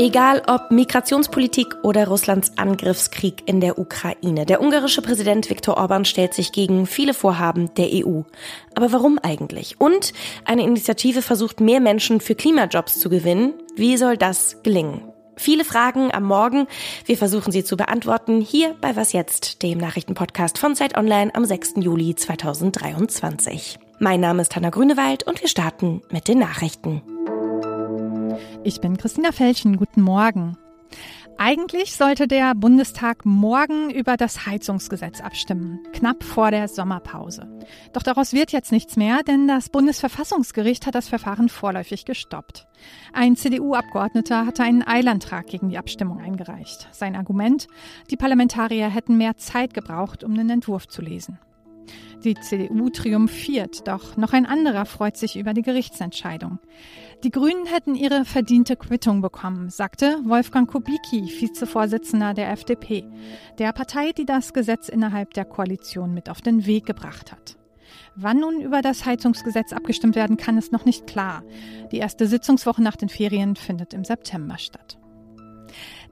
Egal ob Migrationspolitik oder Russlands Angriffskrieg in der Ukraine, der ungarische Präsident Viktor Orban stellt sich gegen viele Vorhaben der EU. Aber warum eigentlich? Und eine Initiative versucht, mehr Menschen für Klimajobs zu gewinnen. Wie soll das gelingen? Viele Fragen am Morgen. Wir versuchen sie zu beantworten hier bei Was jetzt, dem Nachrichtenpodcast von Zeit Online am 6. Juli 2023. Mein Name ist Hanna Grünewald und wir starten mit den Nachrichten. Ich bin Christina Felschen. Guten Morgen. Eigentlich sollte der Bundestag morgen über das Heizungsgesetz abstimmen, knapp vor der Sommerpause. Doch daraus wird jetzt nichts mehr, denn das Bundesverfassungsgericht hat das Verfahren vorläufig gestoppt. Ein CDU-Abgeordneter hatte einen Eilantrag gegen die Abstimmung eingereicht. Sein Argument, die Parlamentarier hätten mehr Zeit gebraucht, um den Entwurf zu lesen. Die CDU triumphiert, doch noch ein anderer freut sich über die Gerichtsentscheidung. Die Grünen hätten ihre verdiente Quittung bekommen, sagte Wolfgang Kubicki, Vizevorsitzender der FDP, der Partei, die das Gesetz innerhalb der Koalition mit auf den Weg gebracht hat. Wann nun über das Heizungsgesetz abgestimmt werden kann, ist noch nicht klar. Die erste Sitzungswoche nach den Ferien findet im September statt.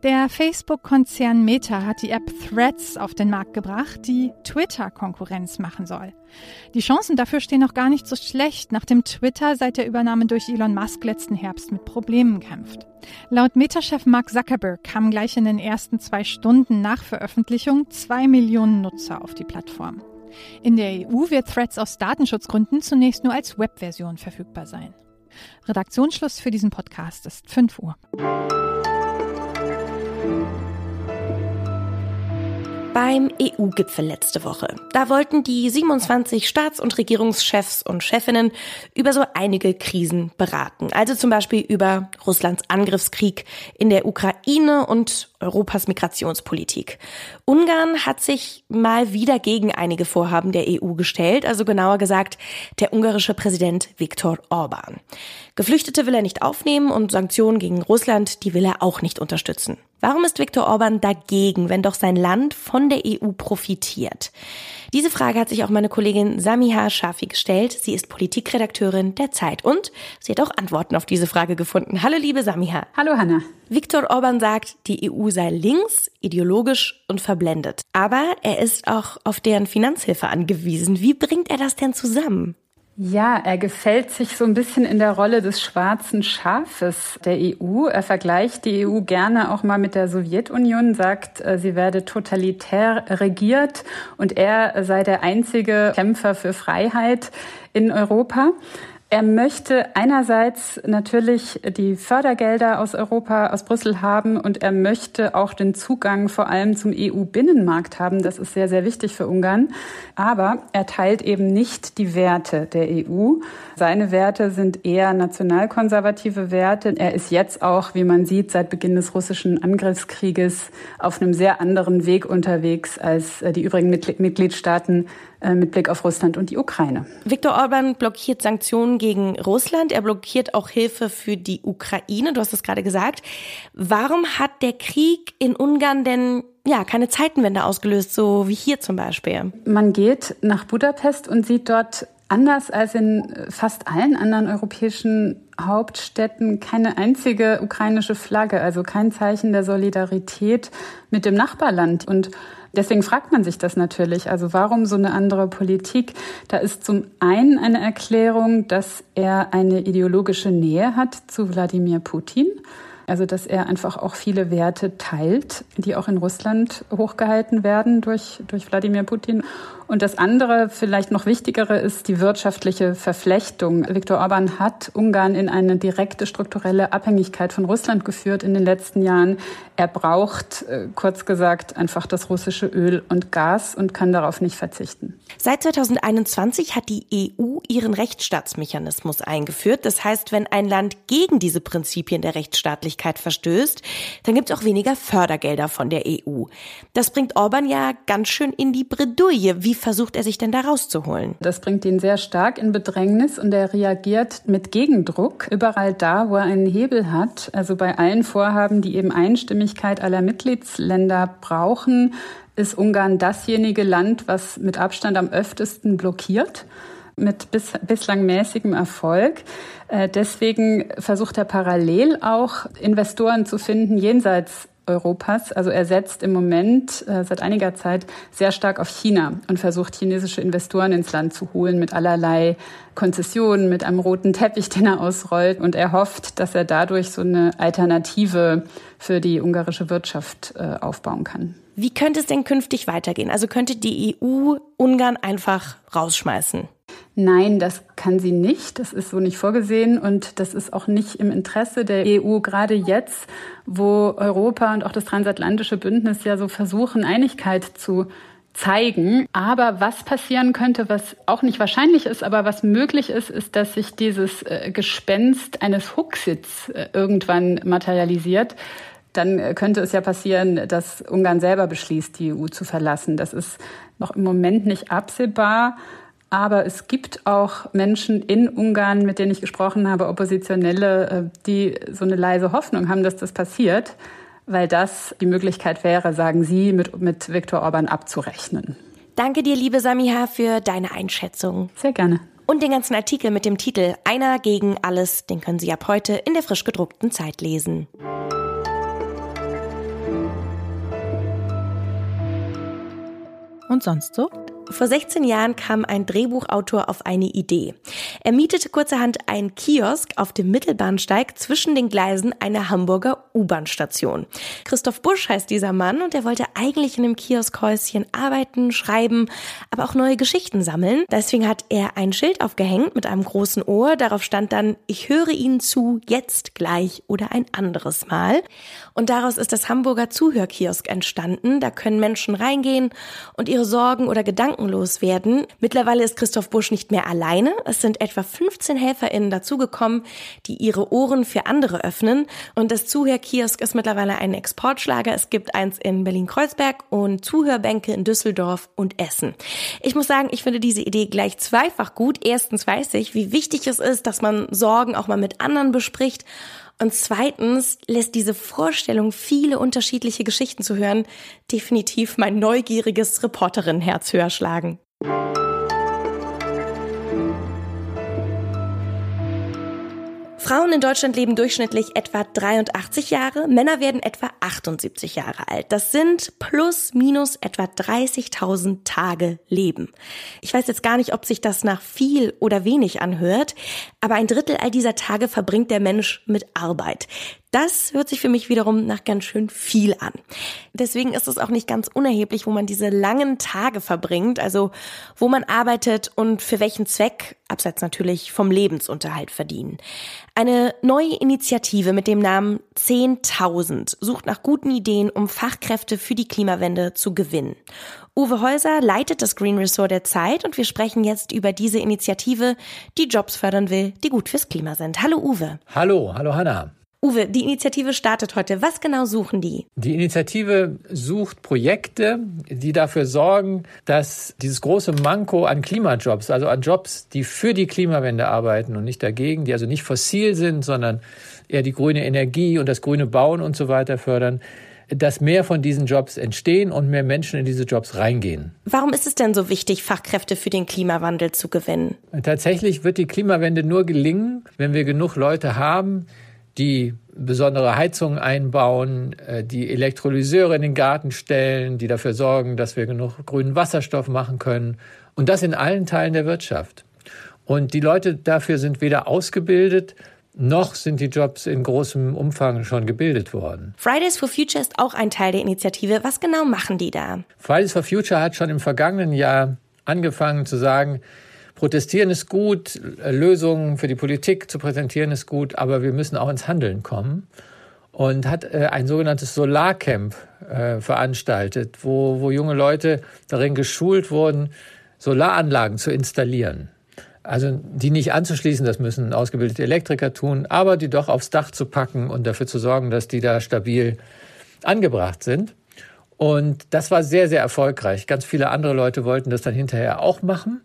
Der Facebook-Konzern Meta hat die App Threads auf den Markt gebracht, die Twitter-Konkurrenz machen soll. Die Chancen dafür stehen noch gar nicht so schlecht, nachdem Twitter seit der Übernahme durch Elon Musk letzten Herbst mit Problemen kämpft. Laut Meta-Chef Mark Zuckerberg kamen gleich in den ersten zwei Stunden nach Veröffentlichung zwei Millionen Nutzer auf die Plattform. In der EU wird Threads aus Datenschutzgründen zunächst nur als Webversion verfügbar sein. Redaktionsschluss für diesen Podcast ist 5 Uhr. Beim EU-Gipfel letzte Woche. Da wollten die 27 Staats- und Regierungschefs und Chefinnen über so einige Krisen beraten. Also zum Beispiel über Russlands Angriffskrieg in der Ukraine und Europas Migrationspolitik. Ungarn hat sich mal wieder gegen einige Vorhaben der EU gestellt, also genauer gesagt der ungarische Präsident Viktor Orban. Geflüchtete will er nicht aufnehmen und Sanktionen gegen Russland, die will er auch nicht unterstützen. Warum ist Viktor Orban dagegen, wenn doch sein Land von der EU profitiert? Diese Frage hat sich auch meine Kollegin Samiha Shafi gestellt. Sie ist Politikredakteurin der Zeit und sie hat auch Antworten auf diese Frage gefunden. Hallo liebe Samiha. Hallo Hanna. Viktor Orban sagt, die EU sei links, ideologisch und verblendet. Aber er ist auch auf deren Finanzhilfe angewiesen. Wie bringt er das denn zusammen? Ja, er gefällt sich so ein bisschen in der Rolle des schwarzen Schafes der EU. Er vergleicht die EU gerne auch mal mit der Sowjetunion, sagt, äh, sie werde totalitär regiert und er sei der einzige Kämpfer für Freiheit in Europa. Er möchte einerseits natürlich die Fördergelder aus Europa, aus Brüssel haben und er möchte auch den Zugang vor allem zum EU-Binnenmarkt haben. Das ist sehr, sehr wichtig für Ungarn. Aber er teilt eben nicht die Werte der EU. Seine Werte sind eher nationalkonservative Werte. Er ist jetzt auch, wie man sieht, seit Beginn des russischen Angriffskrieges auf einem sehr anderen Weg unterwegs als die übrigen Mitgliedstaaten äh, mit Blick auf Russland und die Ukraine. Viktor Orban blockiert Sanktionen gegen Russland. Er blockiert auch Hilfe für die Ukraine. Du hast es gerade gesagt. Warum hat der Krieg in Ungarn denn ja, keine Zeitenwende ausgelöst, so wie hier zum Beispiel. Man geht nach Budapest und sieht dort anders als in fast allen anderen europäischen Hauptstädten keine einzige ukrainische Flagge, also kein Zeichen der Solidarität mit dem Nachbarland. Und Deswegen fragt man sich das natürlich. Also warum so eine andere Politik? Da ist zum einen eine Erklärung, dass er eine ideologische Nähe hat zu Wladimir Putin. Also dass er einfach auch viele Werte teilt, die auch in Russland hochgehalten werden durch, durch Wladimir Putin. Und das andere, vielleicht noch wichtigere, ist die wirtschaftliche Verflechtung. Viktor Orban hat Ungarn in eine direkte strukturelle Abhängigkeit von Russland geführt in den letzten Jahren. Er braucht, äh, kurz gesagt, einfach das russische Öl und Gas und kann darauf nicht verzichten. Seit 2021 hat die EU ihren Rechtsstaatsmechanismus eingeführt. Das heißt, wenn ein Land gegen diese Prinzipien der Rechtsstaatlichkeit verstößt, dann gibt es auch weniger Fördergelder von der EU. Das bringt Orban ja ganz schön in die Bredouille. Wie versucht er sich denn da rauszuholen? Das bringt ihn sehr stark in Bedrängnis und er reagiert mit Gegendruck überall da, wo er einen Hebel hat. Also bei allen Vorhaben, die eben Einstimmigkeit aller Mitgliedsländer brauchen, ist Ungarn dasjenige Land, was mit Abstand am öftesten blockiert. mit bis, bislang mäßigem Erfolg. Äh, deswegen versucht er parallel auch Investoren zu finden jenseits Europas. Also er setzt im Moment äh, seit einiger Zeit sehr stark auf China und versucht chinesische Investoren ins Land zu holen mit allerlei Konzessionen, mit einem roten Teppich, den er ausrollt. Und er hofft, dass er dadurch so eine Alternative für die ungarische Wirtschaft äh, aufbauen kann. Wie könnte es denn künftig weitergehen? Also könnte die EU Ungarn einfach rausschmeißen? Nein, das kann sie nicht. Das ist so nicht vorgesehen und das ist auch nicht im Interesse der EU, gerade jetzt, wo Europa und auch das transatlantische Bündnis ja so versuchen, Einigkeit zu zeigen. Aber was passieren könnte, was auch nicht wahrscheinlich ist, aber was möglich ist, ist, dass sich dieses äh, Gespenst eines Huxits äh, irgendwann materialisiert. Dann äh, könnte es ja passieren, dass Ungarn selber beschließt, die EU zu verlassen. Das ist noch im Moment nicht absehbar. Aber es gibt auch Menschen in Ungarn, mit denen ich gesprochen habe, Oppositionelle, äh, die so eine leise Hoffnung haben, dass das passiert, weil das die Möglichkeit wäre, sagen Sie, mit, mit Viktor Orban abzurechnen. Danke dir, liebe Samiha, für deine Einschätzung. Sehr gerne. Und den ganzen Artikel mit dem Titel Einer gegen alles, den können Sie ab heute in der frisch gedruckten Zeit lesen. Und sonst so? Vor 16 Jahren kam ein Drehbuchautor auf eine Idee. Er mietete kurzerhand einen Kiosk auf dem Mittelbahnsteig zwischen den Gleisen einer Hamburger U-Bahn-Station. Christoph Busch heißt dieser Mann und er wollte eigentlich in einem Kioskhäuschen arbeiten, schreiben, aber auch neue Geschichten sammeln. Deswegen hat er ein Schild aufgehängt mit einem großen Ohr. Darauf stand dann, ich höre Ihnen zu, jetzt gleich oder ein anderes Mal. Und daraus ist das Hamburger Zuhörkiosk entstanden. Da können Menschen reingehen und ihre Sorgen oder Gedanken gedankenlos werden. Mittlerweile ist Christoph Busch nicht mehr alleine. Es sind etwa 15 HelferInnen dazugekommen, die ihre Ohren für andere öffnen. Und das Zuhörkiosk ist mittlerweile ein Exportschlager. Es gibt eins in Berlin-Kreuzberg und Zuhörbänke in Düsseldorf und Essen. Ich muss sagen, ich finde diese Idee gleich zweifach gut. Erstens weiß ich, wie wichtig es ist, dass man Sorgen auch mal mit anderen bespricht. Und zweitens lässt diese Vorstellung, viele unterschiedliche Geschichten zu hören, definitiv mein neugieriges Reporterinnenherz höher schlagen. Frauen in Deutschland leben durchschnittlich etwa 83 Jahre, Männer werden etwa 78 Jahre alt. Das sind plus minus etwa 30.000 Tage Leben. Ich weiß jetzt gar nicht, ob sich das nach viel oder wenig anhört, aber ein Drittel all dieser Tage verbringt der Mensch mit Arbeit. Das hört sich für mich wiederum nach ganz schön viel an. Deswegen ist es auch nicht ganz unerheblich, wo man diese langen Tage verbringt, also wo man arbeitet und für welchen Zweck, abseits natürlich vom Lebensunterhalt verdienen. Eine neue Initiative mit dem Namen 10.000 sucht nach guten Ideen, um Fachkräfte für die Klimawende zu gewinnen. Uwe Häuser leitet das Green Resort der Zeit und wir sprechen jetzt über diese Initiative, die Jobs fördern will, die gut fürs Klima sind. Hallo Uwe. Hallo, hallo Hanna. Uwe, die Initiative startet heute. Was genau suchen die? Die Initiative sucht Projekte, die dafür sorgen, dass dieses große Manko an Klimajobs, also an Jobs, die für die Klimawende arbeiten und nicht dagegen, die also nicht fossil sind, sondern eher die grüne Energie und das grüne Bauen und so weiter fördern, dass mehr von diesen Jobs entstehen und mehr Menschen in diese Jobs reingehen. Warum ist es denn so wichtig, Fachkräfte für den Klimawandel zu gewinnen? Tatsächlich wird die Klimawende nur gelingen, wenn wir genug Leute haben, die besondere Heizungen einbauen, äh, die Elektrolyseure in den Garten stellen, die dafür sorgen, dass wir genug grünen Wasserstoff machen können. Und das in allen Teilen der Wirtschaft. Und die Leute dafür sind weder ausgebildet, noch sind die Jobs in großem Umfang schon gebildet worden. Fridays for Future ist auch ein Teil der Initiative. Was genau machen die da? Fridays for Future hat schon im vergangenen Jahr angefangen zu sagen, Protestieren ist gut, Lösungen für die Politik zu präsentieren ist gut, aber wir müssen auch ins Handeln kommen. Und hat äh, ein sogenanntes Solarcamp äh, veranstaltet, wo, wo junge Leute darin geschult wurden, Solaranlagen zu installieren. Also die nicht anzuschließen, das müssen ausgebildete Elektriker tun, aber die doch aufs Dach zu packen und dafür zu sorgen, dass die da stabil angebracht sind. Und das war sehr, sehr erfolgreich. Ganz viele andere Leute wollten das dann hinterher auch machen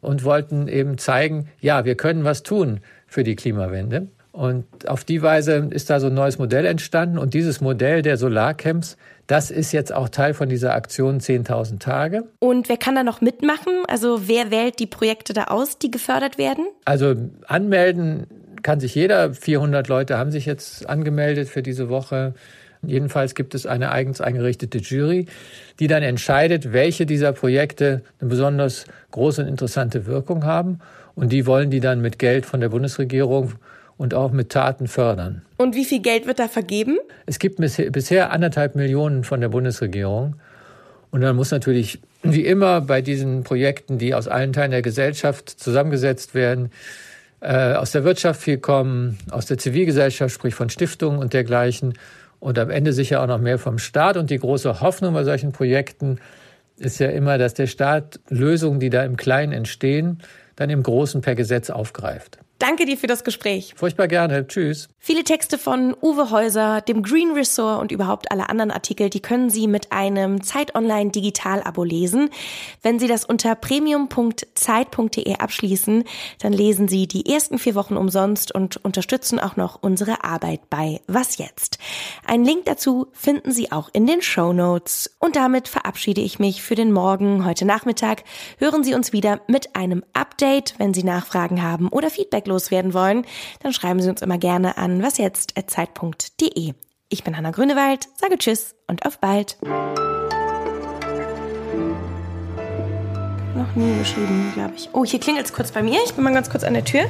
und wollten eben zeigen, ja, wir können was tun für die Klimawende. Und auf die Weise ist da so ein neues Modell entstanden. Und dieses Modell der Solarcamps, das ist jetzt auch Teil von dieser Aktion 10.000 Tage. Und wer kann da noch mitmachen? Also wer wählt die Projekte da aus, die gefördert werden? Also anmelden kann sich jeder. 400 Leute haben sich jetzt angemeldet für diese Woche. Jedenfalls gibt es eine eigens eingerichtete Jury, die dann entscheidet, welche dieser Projekte eine besonders große und interessante Wirkung haben. Und die wollen die dann mit Geld von der Bundesregierung und auch mit Taten fördern. Und wie viel Geld wird da vergeben? Es gibt bisher anderthalb Millionen von der Bundesregierung. Und dann muss natürlich, wie immer bei diesen Projekten, die aus allen Teilen der Gesellschaft zusammengesetzt werden, äh, aus der Wirtschaft viel kommen, aus der Zivilgesellschaft, sprich von Stiftungen und dergleichen. Und am Ende sicher auch noch mehr vom Staat. Und die große Hoffnung bei solchen Projekten ist ja immer, dass der Staat Lösungen, die da im Kleinen entstehen, dann im Großen per Gesetz aufgreift. Danke dir für das Gespräch. Furchtbar gerne. Tschüss. Viele Texte von Uwe Häuser, dem Green Resort und überhaupt alle anderen Artikel, die können Sie mit einem Zeit Online Digital Abo lesen. Wenn Sie das unter premium.zeit.de abschließen, dann lesen Sie die ersten vier Wochen umsonst und unterstützen auch noch unsere Arbeit bei Was jetzt? Einen Link dazu finden Sie auch in den Show Notes. Und damit verabschiede ich mich für den Morgen. Heute Nachmittag hören Sie uns wieder mit einem Update. Wenn Sie Nachfragen haben oder Feedback loswerden wollen, dann schreiben Sie uns immer gerne an wasjetzt.zeit.de. Ich bin Hanna Grünewald, sage Tschüss und auf bald. Noch nie geschrieben, glaube ich. Oh, hier klingelt es kurz bei mir. Ich bin mal ganz kurz an der Tür.